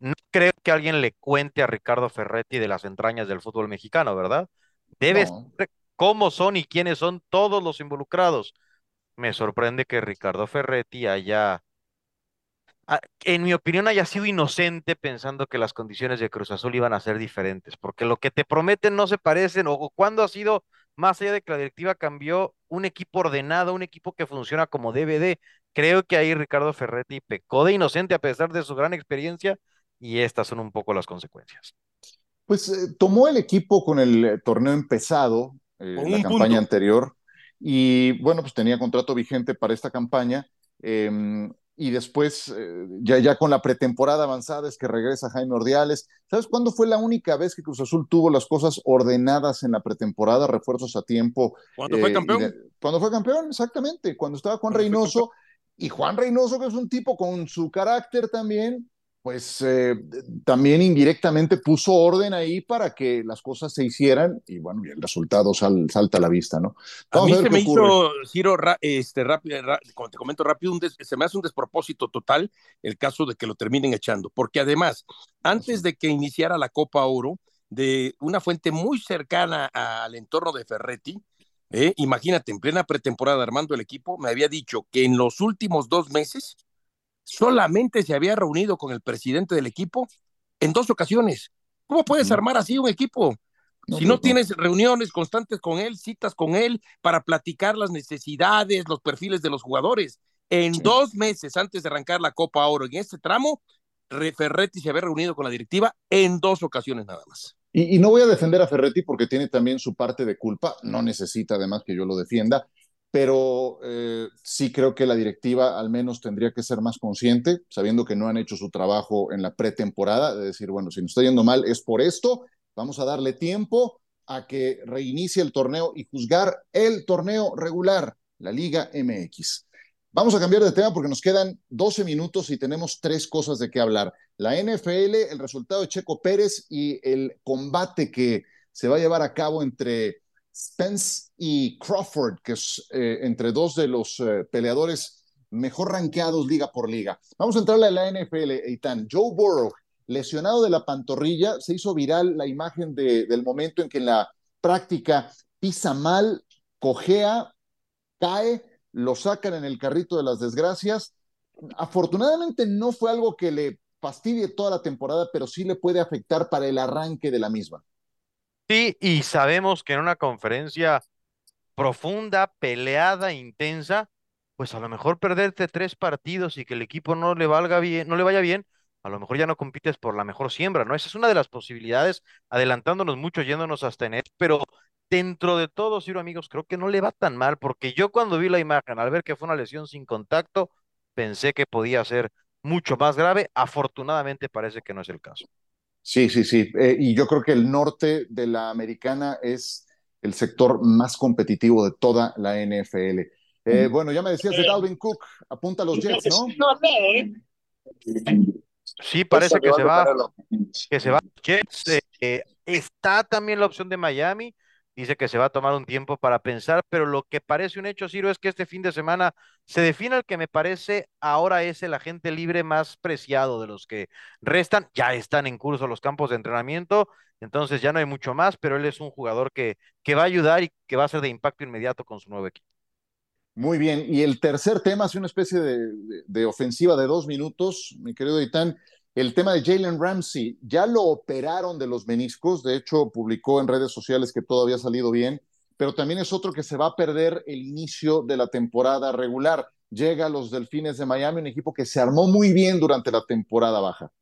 S4: no creo que alguien le cuente a Ricardo Ferretti de las entrañas del fútbol mexicano, ¿verdad? Debe cómo son y quiénes son todos los involucrados. Me sorprende que Ricardo Ferretti haya, ah, en mi opinión, haya sido inocente pensando que las condiciones de Cruz Azul iban a ser diferentes, porque lo que te prometen no se parecen, o cuando ha sido, más allá de que la directiva cambió, un equipo ordenado, un equipo que funciona como DVD. Creo que ahí Ricardo Ferretti pecó de inocente a pesar de su gran experiencia y estas son un poco las consecuencias.
S3: Pues eh, tomó el equipo con el eh, torneo empezado, eh, la campaña anterior, y bueno, pues tenía contrato vigente para esta campaña. Em, y después, ya, ya con la pretemporada avanzada, es que regresa Jaime Ordiales. ¿Sabes cuándo fue la única vez que Cruz Azul tuvo las cosas ordenadas en la pretemporada, refuerzos a tiempo?
S5: Cuando fue campeón.
S3: cuando fue campeón, exactamente. Cuando estaba Juan Reynoso. Y Juan Reynoso, que es un tipo con su carácter también, pues eh, también indirectamente puso orden ahí para que las cosas se hicieran y bueno, el resultado salta a la vista, ¿no?
S5: a mí se me hizo, Ciro, este, rápido, como te comento rápido, se me hace un despropósito total el caso de que lo terminen echando, porque además, antes de que iniciara la Copa Oro, de una fuente muy cercana al entorno de Ferretti, eh, imagínate, en plena pretemporada armando el equipo, me había dicho que en los últimos dos meses solamente se había reunido con el presidente del equipo en dos ocasiones. ¿Cómo puedes armar así un equipo? si no, tienes reuniones constantes con él, citas con él para platicar las necesidades, los perfiles de los jugadores. En dos meses antes de arrancar la Copa Oro, en este tramo, Ferretti se había reunido con la directiva en dos ocasiones nada más.
S3: Y, y, no voy a defender a Ferretti porque tiene también su parte de culpa, no necesita además que yo lo defienda, pero eh, sí creo que la directiva al menos tendría que ser más consciente, sabiendo que no han hecho su trabajo en la pretemporada, de decir, bueno, si nos está yendo mal es por esto, vamos a darle tiempo a que reinicie el torneo y juzgar el torneo regular, la Liga MX. Vamos a cambiar de tema porque nos quedan 12 minutos y tenemos tres cosas de qué hablar. La NFL, el resultado de Checo Pérez y el combate que se va a llevar a cabo entre Spence y Crawford, que es eh, entre dos de los eh, peleadores mejor rankeados liga por liga. Vamos a entrarle a la NFL, Eitan. Joe Burrow, lesionado de la pantorrilla, se hizo viral la imagen de, del momento en que en la práctica pisa mal, cojea, cae lo sacan en el carrito de las desgracias. Afortunadamente no fue algo que le fastidie toda la temporada, pero sí le puede afectar para el arranque de la misma.
S4: Sí, y sabemos que en una conferencia profunda, peleada, intensa, pues a lo mejor perderte tres partidos y que el equipo no le valga bien, no le vaya bien, a lo mejor ya no compites por la mejor siembra, ¿no? Esa es una de las posibilidades, adelantándonos mucho, yéndonos hasta en pero dentro de todo, Ciro, amigos, creo que no le va tan mal, porque yo cuando vi la imagen, al ver que fue una lesión sin contacto, pensé que podía ser mucho más grave. Afortunadamente parece que no es el caso.
S3: Sí, sí, sí. Eh, y yo creo que el norte de la americana es el sector más competitivo de toda la NFL. Eh, bueno, ya me decías de Dalvin Cook, apunta a los Jets, ¿no?
S4: Sí, parece que se va, que se va a los Jets. Eh, está también la opción de Miami dice que se va a tomar un tiempo para pensar, pero lo que parece un hecho, Ciro, es que este fin de semana se define el que me parece ahora es el agente libre más preciado de los que restan. Ya están en curso los campos de entrenamiento, entonces ya no hay mucho más, pero él es un jugador que, que va a ayudar y que va a ser de impacto inmediato con su nuevo equipo.
S3: Muy bien, y el tercer tema es una especie de, de ofensiva de dos minutos, mi querido Itán, el tema de Jalen Ramsey, ya lo operaron de los meniscos, de hecho publicó en redes sociales que todo había salido bien, pero también es otro que se va a perder el inicio de la temporada regular. Llega a los Delfines de Miami, un equipo que se armó muy bien durante la temporada baja.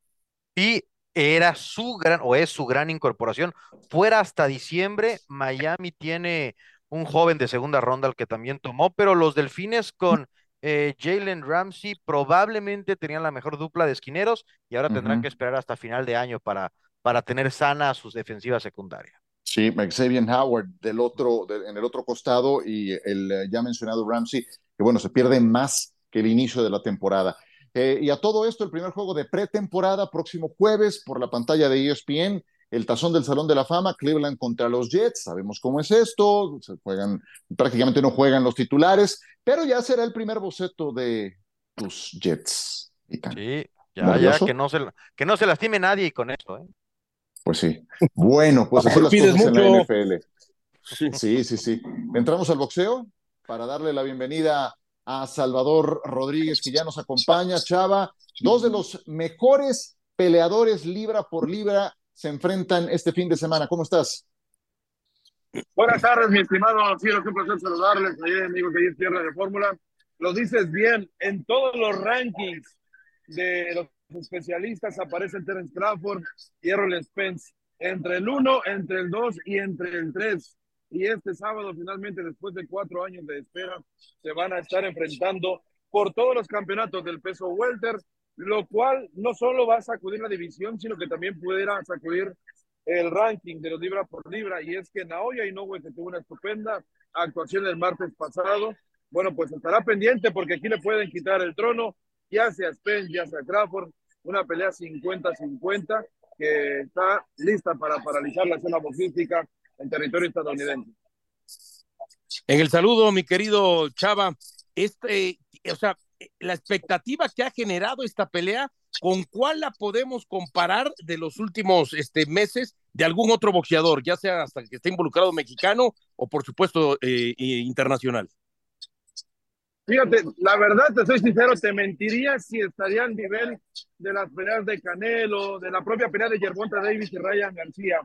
S4: Y era su gran, o es su gran incorporación. Fuera hasta diciembre, Miami tiene un joven de segunda ronda al que también tomó, pero los Delfines con eh, Jalen Ramsey probablemente tenían la mejor dupla de esquineros y ahora tendrán que esperar hasta final de año para, para tener sana sus defensivas secundarias.
S3: Sí, Xavier Howard del otro, en el otro costado y el eh, ya mencionado Ramsey, que bueno, se pierde más que el inicio de la temporada. Eh, y a todo esto, el primer juego de pretemporada, próximo jueves, por la pantalla de ESPN, el tazón del Salón de la Fama, Cleveland contra los Jets, sabemos cómo es esto, se juegan, prácticamente no juegan los titulares, pero ya será el primer boceto de tus Jets.
S4: Sí, ya, ya, que no, se, que no se lastime nadie con eso, ¿eh?
S3: Pues sí. Bueno, pues así las cosas en la NFL. Sí, sí, sí. Entramos al boxeo para darle la bienvenida a Salvador Rodríguez, que ya nos acompaña. Chava, dos de los mejores peleadores libra por libra se enfrentan este fin de semana. ¿Cómo estás?
S15: Buenas tardes, mi estimado Ciro, qué placer saludarles, ahí, amigos de Tierra de Fórmula. Lo dices bien, en todos los rankings de los especialistas aparecen Terence Crawford y Errol Spence, entre el 1, entre el 2 y entre el 3. Y este sábado, finalmente, después de cuatro años de espera, se van a estar enfrentando por todos los campeonatos del peso welter lo cual no solo va a sacudir la división, sino que también pudiera sacudir el ranking de los libra por libra. Y es que Naoya Inoue, que tuvo una estupenda actuación el martes pasado, bueno, pues estará pendiente porque aquí le pueden quitar el trono, ya sea Spence, ya sea Crawford, una pelea 50-50 que está lista para paralizar la zona boxística en territorio estadounidense.
S5: En el saludo, mi querido Chava, este, o sea, la expectativa que ha generado esta pelea, ¿con cuál la podemos comparar de los últimos este, meses de algún otro boxeador, ya sea hasta que esté involucrado mexicano o por supuesto eh, internacional?
S15: Fíjate, la verdad, te soy sincero, te mentiría si estaría al nivel de las peleas de Canelo, de la propia pelea de Gervonta Davis y Ryan García.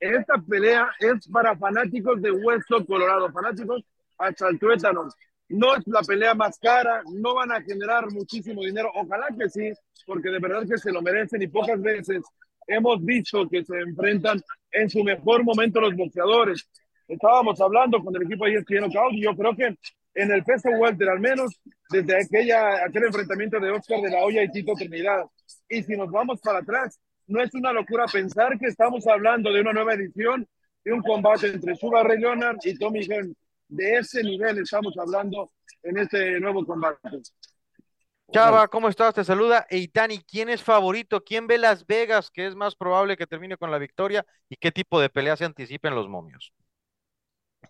S15: Esta pelea es para fanáticos de Hueso Colorado, fanáticos a chaltuétanos No es la pelea más cara, no van a generar muchísimo dinero, ojalá que sí, porque de verdad que se lo merecen y pocas veces hemos visto que se enfrentan en su mejor momento los boxeadores. Estábamos hablando con el equipo de ESPN y yo creo que en el peso welter, al menos desde aquella, aquel enfrentamiento de Oscar de la Hoya y Tito Trinidad. Y si nos vamos para atrás, no es una locura pensar que estamos hablando de una nueva edición, de un combate entre Sugar Ray y Tommy Hearn. De ese nivel estamos hablando en este nuevo combate.
S4: Chava, ¿cómo estás? Te saluda Eitani. ¿Quién es favorito? ¿Quién ve Las Vegas que es más probable que termine con la victoria? ¿Y qué tipo de pelea se anticipa en los momios?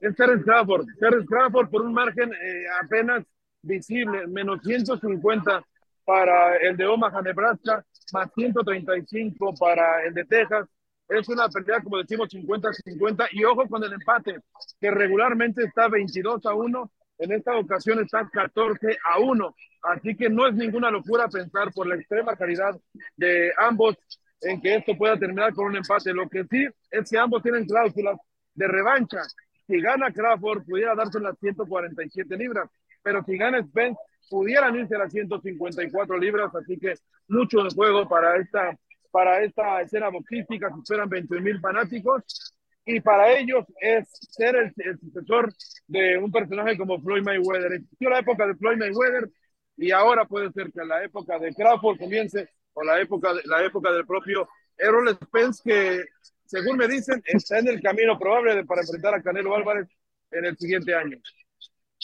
S15: Es Terence Crawford. Terence Crawford por un margen eh, apenas visible, menos 150 para el de Omaha, Nebraska, más 135 para el de Texas. Es una pelea, como decimos, 50-50. Y ojo con el empate, que regularmente está 22 a 1 en esta ocasión está 14 a 1. Así que no es ninguna locura pensar por la extrema calidad de ambos en que esto pueda terminar con un empate. Lo que sí es que ambos tienen cláusulas de revancha. Si gana Crawford, pudiera darse las 147 libras, pero si gana Spence, pudieran irse las 154 libras. Así que mucho de juego para esta, para esta escena boxística. Se esperan 21 mil fanáticos y para ellos es ser el, sucesor de un personaje como Floyd Mayweather. Existió la época de Floyd Mayweather y ahora puede ser que la época de Crawford comience o la época, la época del propio Errol Spence que, según me dicen, está en el camino probable para enfrentar a Canelo Álvarez en el siguiente año.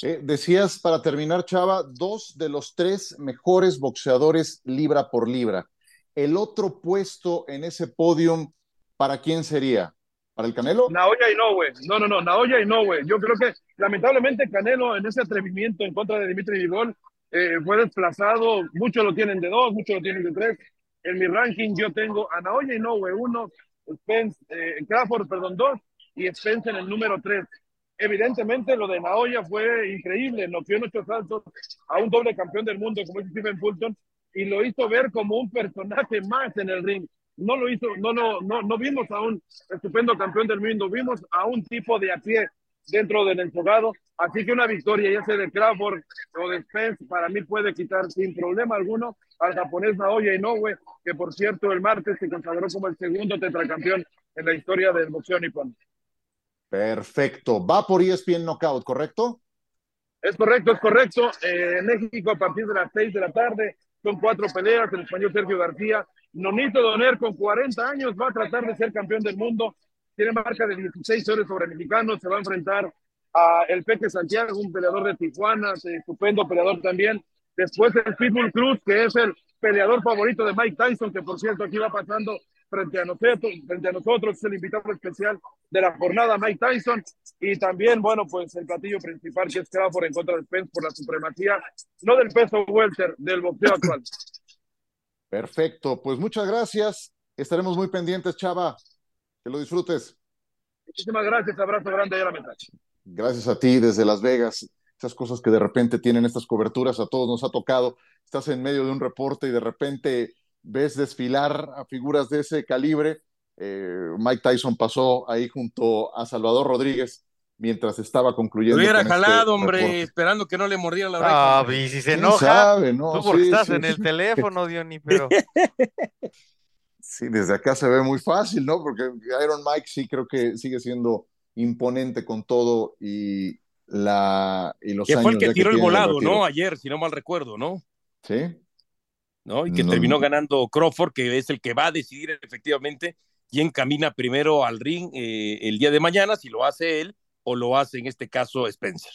S3: Eh, decías, para terminar, Chava, dos de los tres mejores boxeadores libra por libra. El otro puesto en ese podium, ¿para quién sería? para el Canelo?
S15: Naoya Inoue. No, no, no, Naoya Inoue. Yo creo que lamentablemente Canelo en ese atrevimiento en contra de Dimitri Vivol eh, fue desplazado. Muchos lo tienen de dos, muchos lo tienen de tres. En mi ranking yo tengo a Naoya Inoue uno, Spence, eh, Crawford, perdón, dos, y Spence en el número tres. Evidentemente lo de Naoya fue increíble, nos dio ocho saltos a un doble campeón del mundo como Stephen Fulton y lo hizo ver como un personaje más en el ring no lo hizo, no, no, no, no vimos a un estupendo campeón del mundo, vimos a un tipo de a pie dentro del enfocado, así que una victoria ya sea de Crawford o de Spence para mí puede quitar sin problema alguno al japonés Naoya Inoue, que por cierto el martes se consagró como el segundo tetracampeón en la historia del boxeo nipón.
S3: Perfecto, va por ESPN Knockout, ¿correcto?
S15: Es correcto, es correcto. Eh, en México a partir de las seis de la tarde son cuatro peleas, el español Sergio García Nonito Doner, con 40 años, va a tratar de ser campeón del mundo. Tiene marca de 16 horas sobre mexicanos. Se va a enfrentar a el Peque Santiago, un peleador de Tijuana, estupendo peleador también. Después el Pitbull Cruz, que es el peleador favorito de Mike Tyson, que por cierto aquí va pasando frente a nosotros, frente a nosotros, es el invitado especial de la jornada Mike Tyson. Y también, bueno, pues el platillo principal que es por en contra de Spence por la supremacía, no del peso welter, del boxeo actual.
S3: Perfecto, pues muchas gracias. Estaremos muy pendientes, Chava. Que lo disfrutes.
S15: Muchísimas gracias, abrazo grande a la
S3: Gracias a ti desde Las Vegas. Esas cosas que de repente tienen estas coberturas, a todos nos ha tocado. Estás en medio de un reporte y de repente ves desfilar a figuras de ese calibre. Eh, Mike Tyson pasó ahí junto a Salvador Rodríguez mientras estaba concluyendo.
S5: Lo hubiera este jalado, hombre, esperando que no le mordiera la
S4: oreja. Ah, y si se enoja, sabe, ¿no? tú porque estás en el teléfono, <laughs> Diony, pero...
S3: Sí, desde acá se ve muy fácil, ¿no? Porque Iron Mike sí creo que sigue siendo imponente con todo y la y los
S5: que fue el que tiró el volado, ¿no? Ayer, si no mal recuerdo, ¿no?
S3: Sí.
S5: ¿No? Y que terminó ganando Crawford, que es el que va a decidir efectivamente quién camina primero al ring eh, el día de mañana, si lo hace él o lo hace en este caso Spencer.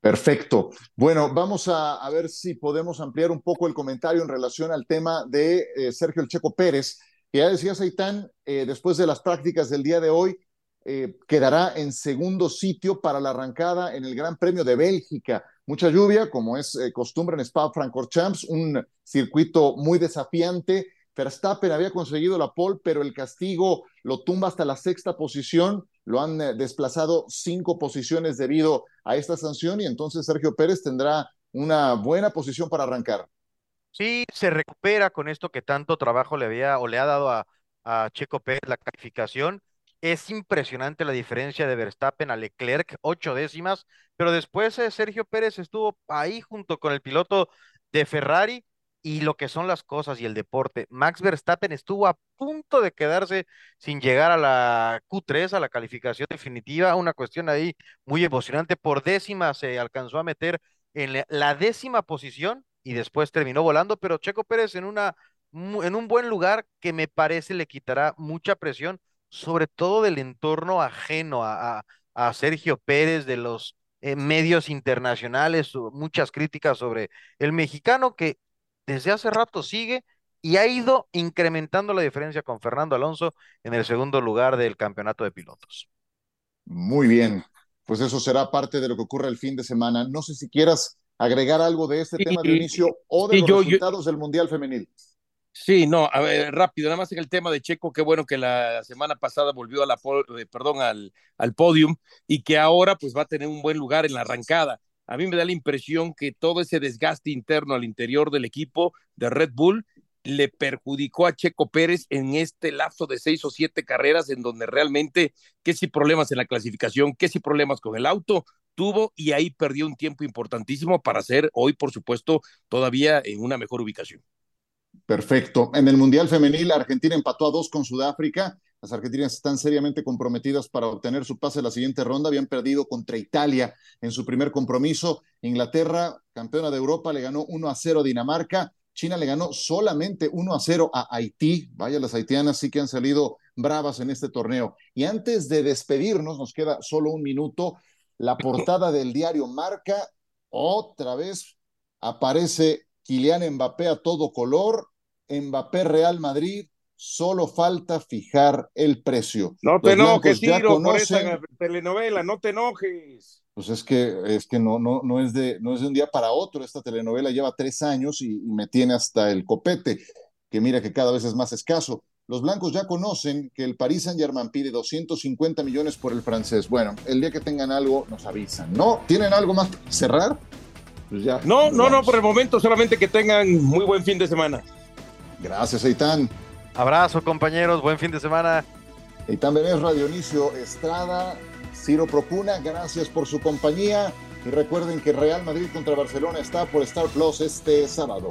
S3: Perfecto. Bueno, vamos a, ver si podemos ampliar un poco el comentario en relación al tema de eh, Sergio El Checo Pérez, que ya decía Seitán, eh, después de las prácticas del día de hoy, eh, quedará en segundo sitio para la arrancada en el Gran Premio de Bélgica. Mucha lluvia, como es costumbre en Spa-Francorchamps, un circuito muy desafiante. Verstappen había conseguido la pole, pero el castigo lo tumba hasta la sexta posición lo han eh, desplazado cinco posiciones debido a esta sanción y entonces Sergio Pérez tendrá una buena posición para arrancar.
S4: Sí, se recupera con esto que tanto trabajo le había o le ha dado a, Checo Pérez la calificación. Es impresionante la diferencia de Verstappen a Leclerc, ocho décimas, pero después eh, Sergio Pérez estuvo ahí junto con el piloto de Ferrari y lo que son las cosas y el deporte. Max Verstappen estuvo a punto de quedarse sin llegar a la Q3, a la calificación definitiva, una cuestión ahí muy emocionante. Por décima se alcanzó a meter en la décima posición y después terminó volando, pero Checo Pérez en, una, en un buen lugar que me parece le quitará mucha presión, sobre todo del entorno ajeno a, a, Sergio Pérez, de los eh, medios internacionales, muchas críticas sobre el mexicano que desde hace rato sigue y ha ido incrementando la diferencia con Fernando Alonso en el segundo lugar del campeonato de pilotos.
S3: Muy bien, pues eso será parte de lo que ocurre el fin de semana. No sé si quieras agregar algo de este tema de inicio o de los resultados del Mundial Femenil.
S5: Sí, no, a ver, rápido, nada más en el tema de Checo, qué bueno que la semana pasada volvió a la, eh, perdón, al, al podium y que ahora pues va a tener un buen lugar en la arrancada. A mí me da la impresión que todo ese desgaste interno al interior del equipo de Red Bull le perjudicó a Checo Pérez en este lapso de seis o siete carreras en donde realmente, que si problemas en la clasificación, que si problemas con el auto, tuvo y ahí perdió un tiempo importantísimo para ser hoy, por supuesto, todavía en una mejor ubicación.
S3: Perfecto. En el Mundial Femenil, Argentina empató a dos con Sudáfrica las argentinas están seriamente comprometidas para obtener su pase a la siguiente ronda. Habían perdido contra Italia en su primer compromiso. Inglaterra, campeona de Europa, le ganó 1 a 0 a Dinamarca. China le ganó solamente 1 a 0 a Haití. Vaya, las haitianas sí que han salido bravas en este torneo. Y antes de despedirnos, nos queda solo un minuto. La portada del diario Marca, otra vez aparece Kylian Mbappé a todo color. Mbappé Real Madrid, solo falta fijar el precio.
S5: No te enojes, Tiro, por esa telenovela, no te enojes.
S3: Pues es que, es que no, no, no, es de, no es de un día para otro. Esta telenovela lleva tres años y, me tiene hasta el copete, que mira que cada vez es más escaso. Los blancos ya conocen que el Paris Saint-Germain pide 250 millones por el francés. Bueno, el día que tengan algo, nos avisan. ¿No? ¿Tienen algo más cerrar?
S5: Pues ya. No, no, no, por el momento solamente que tengan muy buen fin de semana.
S3: Gracias, Aitán.
S4: Abrazo, compañeros. Buen fin de semana.
S3: Y también es Radio Inicio Estrada, Ciro Procuna. Gracias por su compañía. Y recuerden que Real Madrid contra Barcelona está por Star Plus este sábado.